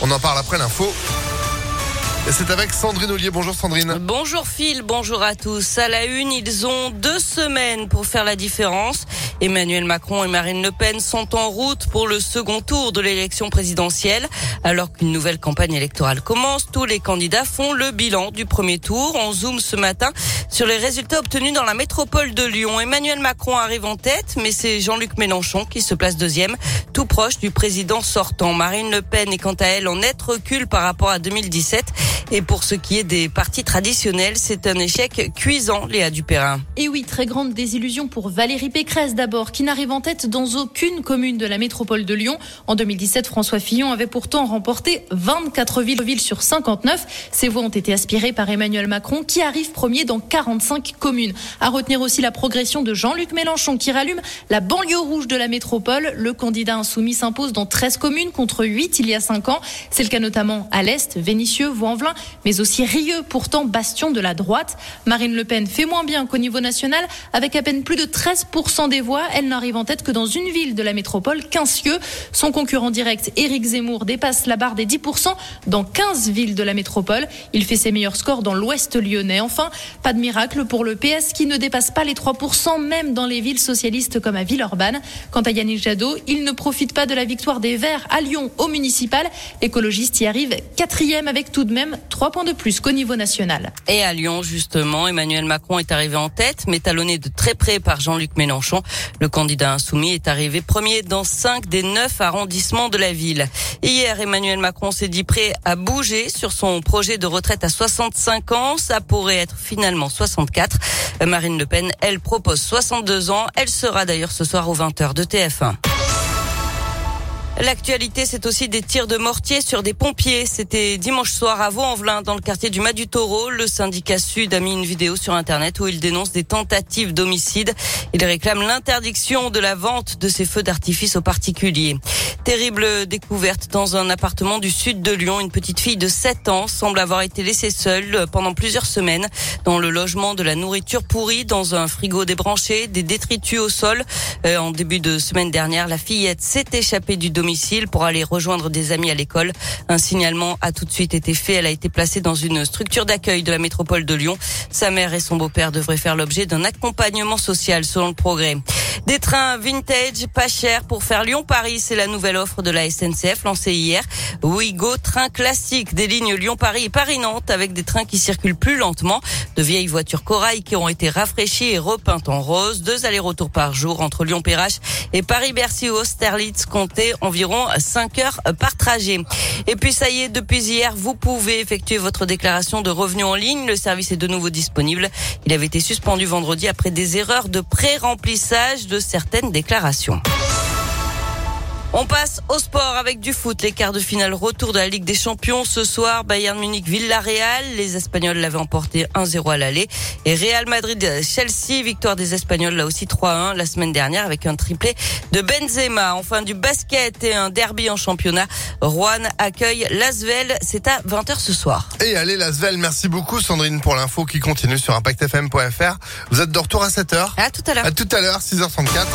On en parle après l'info. C'est avec Sandrine Ollier. Bonjour Sandrine. Bonjour Phil, bonjour à tous. À la une, ils ont deux semaines pour faire la différence. Emmanuel Macron et Marine Le Pen sont en route pour le second tour de l'élection présidentielle. Alors qu'une nouvelle campagne électorale commence, tous les candidats font le bilan du premier tour. On zoom ce matin sur les résultats obtenus dans la métropole de Lyon. Emmanuel Macron arrive en tête, mais c'est Jean-Luc Mélenchon qui se place deuxième, tout proche du président sortant. Marine Le Pen est quant à elle en net recul par rapport à 2017. Et pour ce qui est des partis traditionnels, c'est un échec cuisant, Léa Dupérin. Et oui, très grande désillusion pour Valérie Pécresse d'abord, qui n'arrive en tête dans aucune commune de la métropole de Lyon. En 2017, François Fillon avait pourtant remporté 24 villes sur 59. Ces voix ont été aspirées par Emmanuel Macron, qui arrive premier dans 45 communes. À retenir aussi la progression de Jean-Luc Mélenchon, qui rallume la banlieue rouge de la métropole. Le candidat insoumis s'impose dans 13 communes contre 8 il y a 5 ans. C'est le cas notamment à l'Est, Vénissieux, Vaux-en-Velin, mais aussi Rieux, pourtant bastion de la droite. Marine Le Pen fait moins bien qu'au niveau national, avec à peine plus de 13% des voix. Elle n'arrive en tête que dans une ville de la métropole, Quincieux. Son concurrent direct, Éric Zemmour, dépasse la barre des 10% dans 15 villes de la métropole. Il fait ses meilleurs scores dans l'ouest lyonnais. Enfin, pas de miracle pour le PS qui ne dépasse pas les 3%, même dans les villes socialistes comme à Villeurbanne. Quant à Yannick Jadot, il ne profite pas de la victoire des Verts à Lyon au municipal. L'écologiste y arrive quatrième avec tout de même trois points de plus qu'au niveau national. Et à Lyon, justement, Emmanuel Macron est arrivé en tête, mais talonné de très près par Jean-Luc Mélenchon. Le candidat insoumis est arrivé premier dans cinq des neuf arrondissements de la ville. Hier, Emmanuel Macron s'est dit prêt à bouger sur son projet de retraite à 65 ans. Ça pourrait être finalement 64. Marine Le Pen, elle propose 62 ans. Elle sera d'ailleurs ce soir aux 20h de TF1. L'actualité, c'est aussi des tirs de mortier sur des pompiers. C'était dimanche soir à Vaux-en-Velin, dans le quartier du Mas du Taureau. Le syndicat Sud a mis une vidéo sur Internet où il dénonce des tentatives d'homicide. Il réclame l'interdiction de la vente de ces feux d'artifice aux particuliers. Terrible découverte dans un appartement du sud de Lyon. Une petite fille de 7 ans semble avoir été laissée seule pendant plusieurs semaines dans le logement de la nourriture pourrie dans un frigo débranché, des détritus au sol. Euh, en début de semaine dernière, la fillette s'est échappée du domicile pour aller rejoindre des amis à l'école. Un signalement a tout de suite été fait. Elle a été placée dans une structure d'accueil de la métropole de Lyon. Sa mère et son beau-père devraient faire l'objet d'un accompagnement social selon le progrès. Des trains vintage pas chers pour faire Lyon-Paris, c'est la nouvelle offre de la SNCF lancée hier. Ouigo, train classique des lignes Lyon-Paris et Paris-Nantes avec des trains qui circulent plus lentement. De vieilles voitures corail qui ont été rafraîchies et repeintes en rose. Deux allers-retours par jour entre Lyon-Perrache et Paris-Bercy Austerlitz comptaient environ 5 heures par trajet. Et puis ça y est, depuis hier, vous pouvez effectuer votre déclaration de revenus en ligne. Le service est de nouveau disponible. Il avait été suspendu vendredi après des erreurs de pré-remplissage de certaines déclarations. On passe au sport avec du foot. Les quarts de finale retour de la Ligue des Champions ce soir. Bayern Munich Villarreal. Les Espagnols l'avaient emporté 1-0 à l'aller. Et Real Madrid Chelsea. Victoire des Espagnols là aussi 3-1 la semaine dernière avec un triplé de Benzema. Enfin du basket et un derby en championnat. Rouen accueille Lasvel. C'est à 20h ce soir. Et allez Lasvel, merci beaucoup Sandrine pour l'info qui continue sur impactfm.fr. Vous êtes de retour à 7h. À tout à l'heure. À tout à l'heure, 6h34.